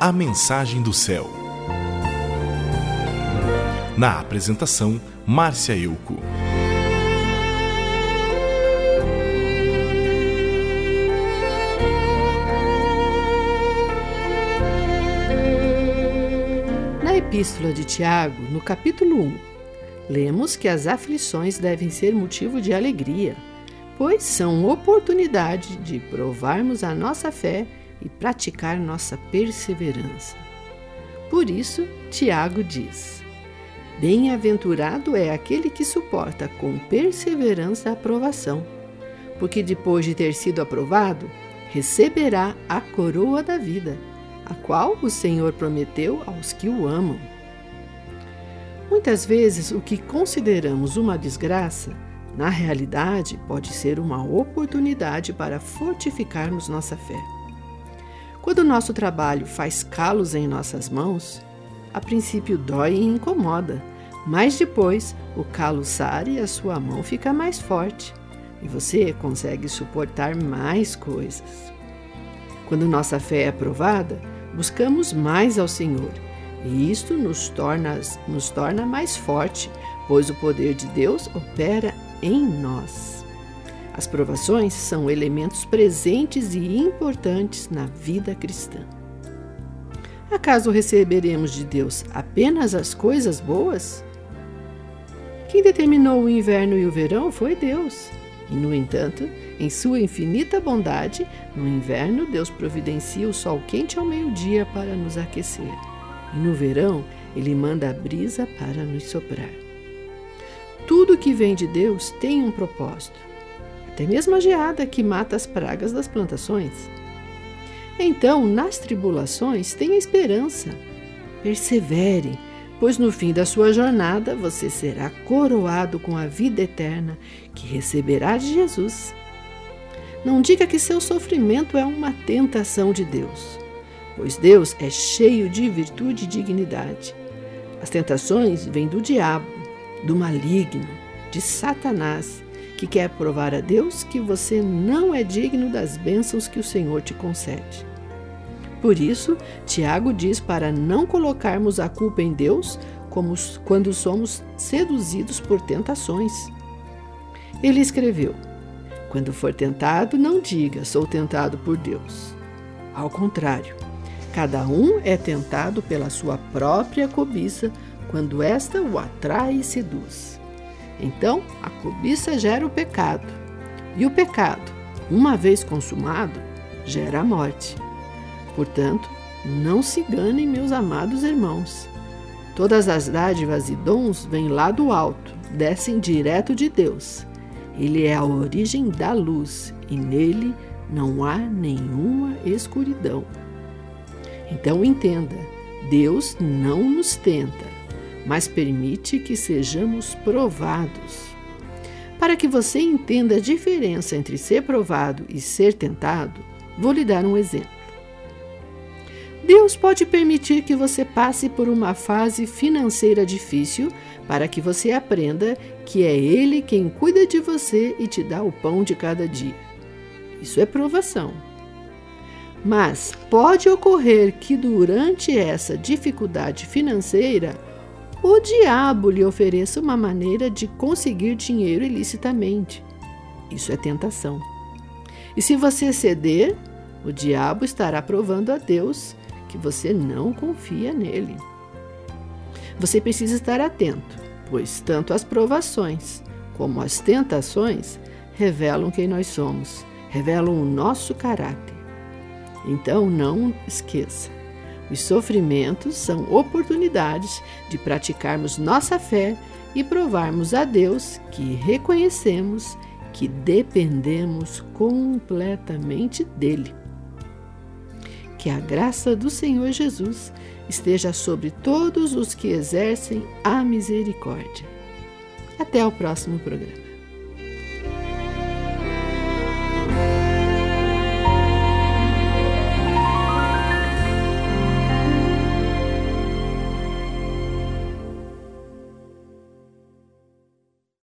A Mensagem do Céu. Na apresentação, Márcia Euco. Na Epístola de Tiago, no capítulo 1, lemos que as aflições devem ser motivo de alegria pois são oportunidade de provarmos a nossa fé praticar nossa perseverança. Por isso, Tiago diz: Bem-aventurado é aquele que suporta com perseverança a aprovação, porque depois de ter sido aprovado, receberá a coroa da vida, a qual o Senhor prometeu aos que o amam. Muitas vezes, o que consideramos uma desgraça na realidade, pode ser uma oportunidade para fortificarmos nossa fé. Quando o nosso trabalho faz calos em nossas mãos, a princípio dói e incomoda, mas depois o calo sara e a sua mão fica mais forte e você consegue suportar mais coisas. Quando nossa fé é aprovada, buscamos mais ao Senhor e isto nos torna, nos torna mais forte, pois o poder de Deus opera em nós. As provações são elementos presentes e importantes na vida cristã. Acaso receberemos de Deus apenas as coisas boas? Quem determinou o inverno e o verão foi Deus. E, no entanto, em sua infinita bondade, no inverno Deus providencia o sol quente ao meio-dia para nos aquecer. E no verão, ele manda a brisa para nos soprar. Tudo que vem de Deus tem um propósito, até mesmo a geada que mata as pragas das plantações. Então, nas tribulações, tenha esperança, persevere, pois no fim da sua jornada você será coroado com a vida eterna que receberá de Jesus. Não diga que seu sofrimento é uma tentação de Deus, pois Deus é cheio de virtude e dignidade. As tentações vêm do diabo do maligno, de Satanás, que quer provar a Deus que você não é digno das bênçãos que o Senhor te concede. Por isso, Tiago diz para não colocarmos a culpa em Deus como quando somos seduzidos por tentações. Ele escreveu: Quando for tentado, não diga, sou tentado por Deus. Ao contrário, cada um é tentado pela sua própria cobiça quando esta o atrai e seduz. Então, a cobiça gera o pecado, e o pecado, uma vez consumado, gera a morte. Portanto, não se enganem, meus amados irmãos. Todas as dádivas e dons vêm lá do alto, descem direto de Deus. Ele é a origem da luz e nele não há nenhuma escuridão. Então entenda: Deus não nos tenta, mas permite que sejamos provados. Para que você entenda a diferença entre ser provado e ser tentado, vou lhe dar um exemplo. Deus pode permitir que você passe por uma fase financeira difícil para que você aprenda que é Ele quem cuida de você e te dá o pão de cada dia. Isso é provação. Mas pode ocorrer que durante essa dificuldade financeira, o diabo lhe ofereça uma maneira de conseguir dinheiro ilicitamente. Isso é tentação. E se você ceder, o diabo estará provando a Deus que você não confia nele. Você precisa estar atento, pois tanto as provações como as tentações revelam quem nós somos, revelam o nosso caráter. Então não esqueça os sofrimentos são oportunidades de praticarmos nossa fé e provarmos a Deus que reconhecemos que dependemos completamente dele. Que a graça do Senhor Jesus esteja sobre todos os que exercem a misericórdia. Até o próximo programa.